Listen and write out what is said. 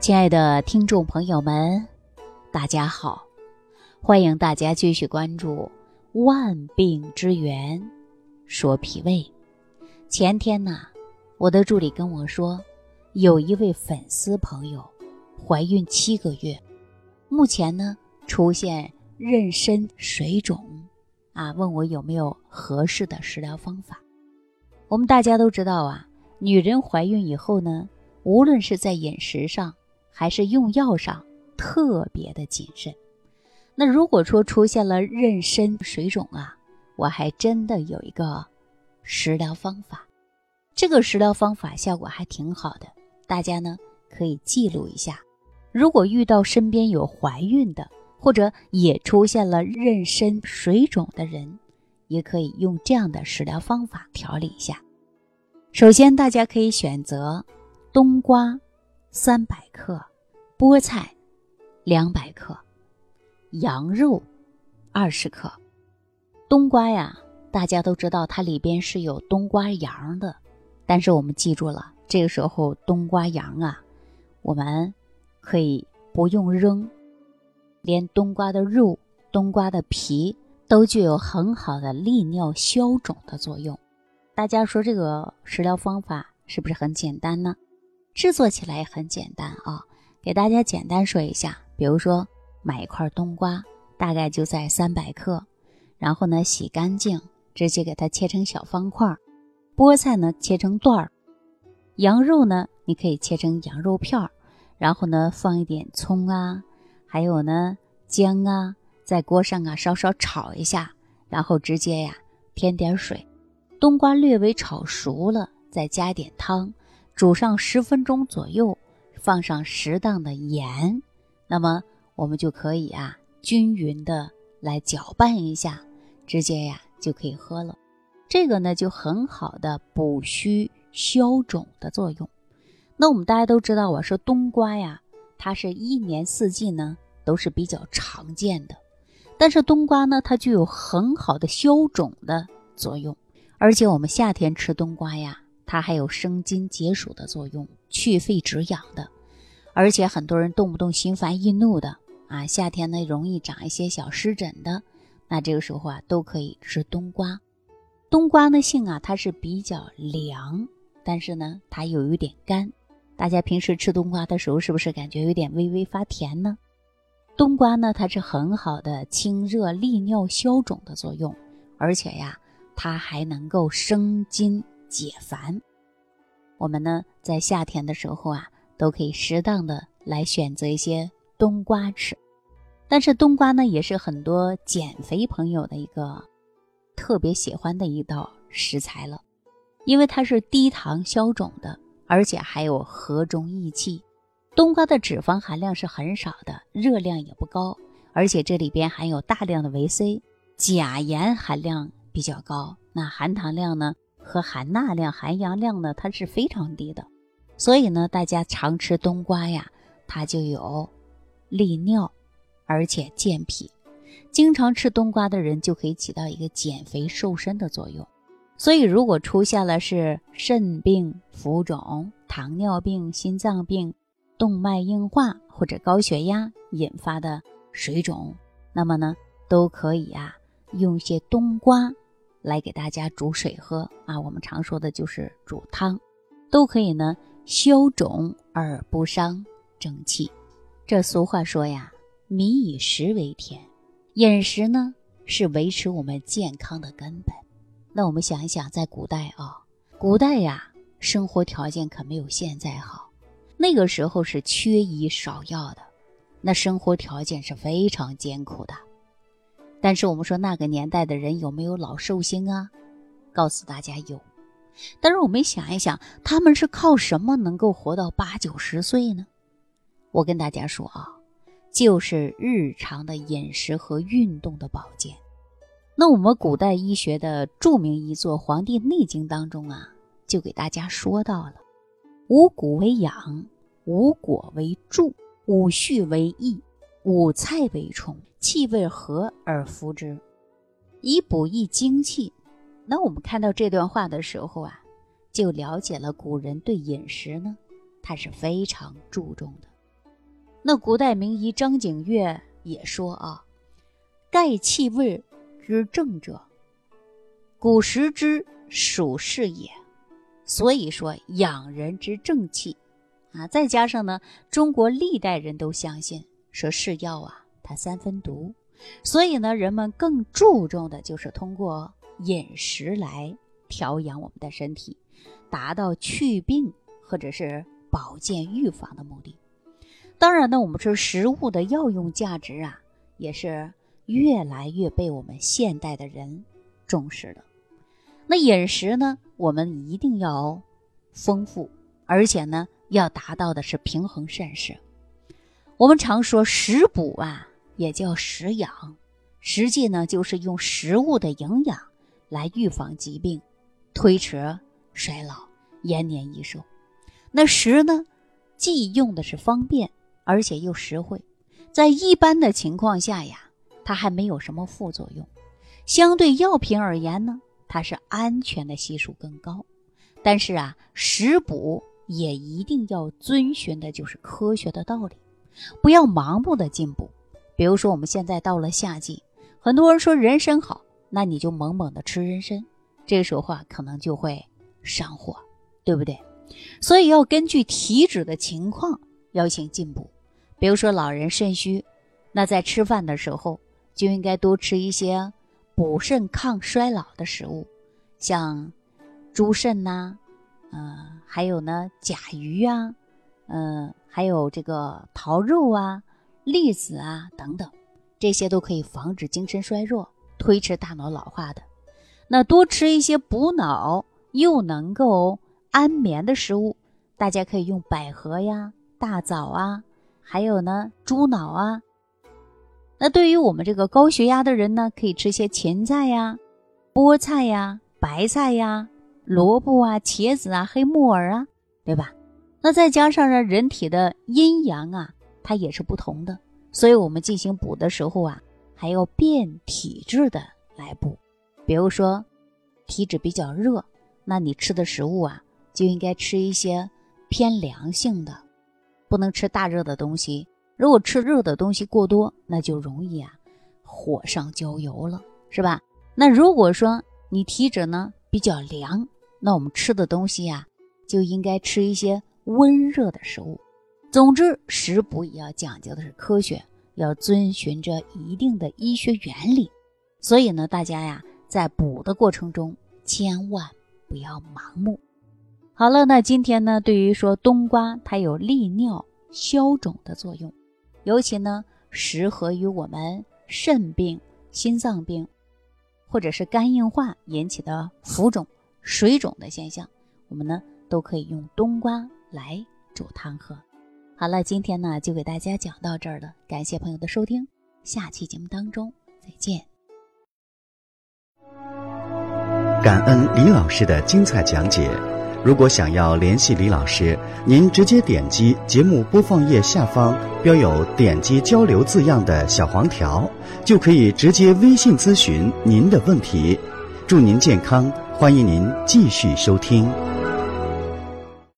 亲爱的听众朋友们，大家好！欢迎大家继续关注《万病之源说脾胃》。前天呢，我的助理跟我说，有一位粉丝朋友怀孕七个月，目前呢出现妊娠水肿，啊，问我有没有合适的食疗方法。我们大家都知道啊，女人怀孕以后呢，无论是在饮食上，还是用药上特别的谨慎。那如果说出现了妊娠水肿啊，我还真的有一个食疗方法。这个食疗方法效果还挺好的，大家呢可以记录一下。如果遇到身边有怀孕的，或者也出现了妊娠水肿的人，也可以用这样的食疗方法调理一下。首先，大家可以选择冬瓜三百克。菠菜两百克，羊肉二十克，冬瓜呀，大家都知道它里边是有冬瓜瓤的，但是我们记住了，这个时候冬瓜瓤啊，我们可以不用扔，连冬瓜的肉、冬瓜的皮都具有很好的利尿消肿的作用。大家说这个食疗方法是不是很简单呢？制作起来也很简单啊。给大家简单说一下，比如说买一块冬瓜，大概就在三百克，然后呢洗干净，直接给它切成小方块儿；菠菜呢切成段儿，羊肉呢你可以切成羊肉片儿，然后呢放一点葱啊，还有呢姜啊，在锅上啊稍稍炒一下，然后直接呀添点水，冬瓜略微炒熟了，再加点汤，煮上十分钟左右。放上适当的盐，那么我们就可以啊均匀的来搅拌一下，直接呀就可以喝了。这个呢就很好的补虚消肿的作用。那我们大家都知道，我说冬瓜呀，它是一年四季呢都是比较常见的，但是冬瓜呢它具有很好的消肿的作用，而且我们夏天吃冬瓜呀。它还有生津解暑的作用，去肺止痒的，而且很多人动不动心烦易怒的啊，夏天呢容易长一些小湿疹的，那这个时候啊都可以吃冬瓜。冬瓜的性啊，它是比较凉，但是呢它又有点干。大家平时吃冬瓜的时候，是不是感觉有点微微发甜呢？冬瓜呢，它是很好的清热利尿消肿的作用，而且呀，它还能够生津。解烦，我们呢在夏天的时候啊，都可以适当的来选择一些冬瓜吃。但是冬瓜呢，也是很多减肥朋友的一个特别喜欢的一道食材了，因为它是低糖消肿的，而且还有和中益气。冬瓜的脂肪含量是很少的，热量也不高，而且这里边含有大量的维 C，钾盐含量比较高，那含糖量呢？和含钠量、含氧量呢，它是非常低的，所以呢，大家常吃冬瓜呀，它就有利尿，而且健脾。经常吃冬瓜的人就可以起到一个减肥瘦身的作用。所以，如果出现了是肾病、浮肿、糖尿病、心脏病、动脉硬化或者高血压引发的水肿，那么呢，都可以啊，用一些冬瓜。来给大家煮水喝啊，我们常说的就是煮汤，都可以呢消肿而不伤正气。这俗话说呀，民以食为天，饮食呢是维持我们健康的根本。那我们想一想，在古代啊，古代呀，生活条件可没有现在好，那个时候是缺医少药的，那生活条件是非常艰苦的。但是我们说那个年代的人有没有老寿星啊？告诉大家有。但是我们想一想，他们是靠什么能够活到八九十岁呢？我跟大家说啊，就是日常的饮食和运动的保健。那我们古代医学的著名一作《黄帝内经》当中啊，就给大家说到了：五谷为养，五果为助，五畜为益，五菜为充。气味和而服之，以补益精气。那我们看到这段话的时候啊，就了解了古人对饮食呢，他是非常注重的。那古代名医张景岳也说啊：“盖气味之正者，古时之属是也。”所以说养人之正气啊，再加上呢，中国历代人都相信说是药啊，它三分毒，所以呢，人们更注重的就是通过饮食来调养我们的身体，达到祛病或者是保健预防的目的。当然呢，我们说食物的药用价值啊，也是越来越被我们现代的人重视的。那饮食呢？我们一定要丰富，而且呢，要达到的是平衡膳食。我们常说食补啊，也叫食养，实际呢就是用食物的营养来预防疾病，推迟衰老，延年益寿。那食呢，既用的是方便，而且又实惠，在一般的情况下呀，它还没有什么副作用。相对药品而言呢？它是安全的系数更高，但是啊，食补也一定要遵循的就是科学的道理，不要盲目的进补。比如说，我们现在到了夏季，很多人说人参好，那你就猛猛的吃人参，这个时候啊可能就会上火，对不对？所以要根据体质的情况要行进补。比如说老人肾虚，那在吃饭的时候就应该多吃一些。补肾抗衰老的食物，像猪肾呐，呃，还有呢甲鱼啊，呃，还有这个桃肉啊、栗子啊等等，这些都可以防止精神衰弱、推迟大脑老化的。那多吃一些补脑又能够安眠的食物，大家可以用百合呀、大枣啊，还有呢猪脑啊。那对于我们这个高血压的人呢，可以吃些芹菜呀、菠菜呀、白菜呀、萝卜啊、茄子啊、黑木耳啊，对吧？那再加上呢，人体的阴阳啊，它也是不同的，所以我们进行补的时候啊，还要变体质的来补。比如说，体质比较热，那你吃的食物啊，就应该吃一些偏凉性的，不能吃大热的东西。如果吃热的东西过多，那就容易啊火上浇油了，是吧？那如果说你体质呢比较凉，那我们吃的东西呀就应该吃一些温热的食物。总之，食补也要讲究的是科学，要遵循着一定的医学原理。所以呢，大家呀在补的过程中千万不要盲目。好了，那今天呢，对于说冬瓜，它有利尿消肿的作用。尤其呢，适合于我们肾病、心脏病，或者是肝硬化引起的浮肿、水肿的现象，我们呢都可以用冬瓜来煮汤喝。好了，今天呢就给大家讲到这儿了，感谢朋友的收听，下期节目当中再见。感恩李老师的精彩讲解。如果想要联系李老师，您直接点击节目播放页下方标有“点击交流”字样的小黄条，就可以直接微信咨询您的问题。祝您健康，欢迎您继续收听。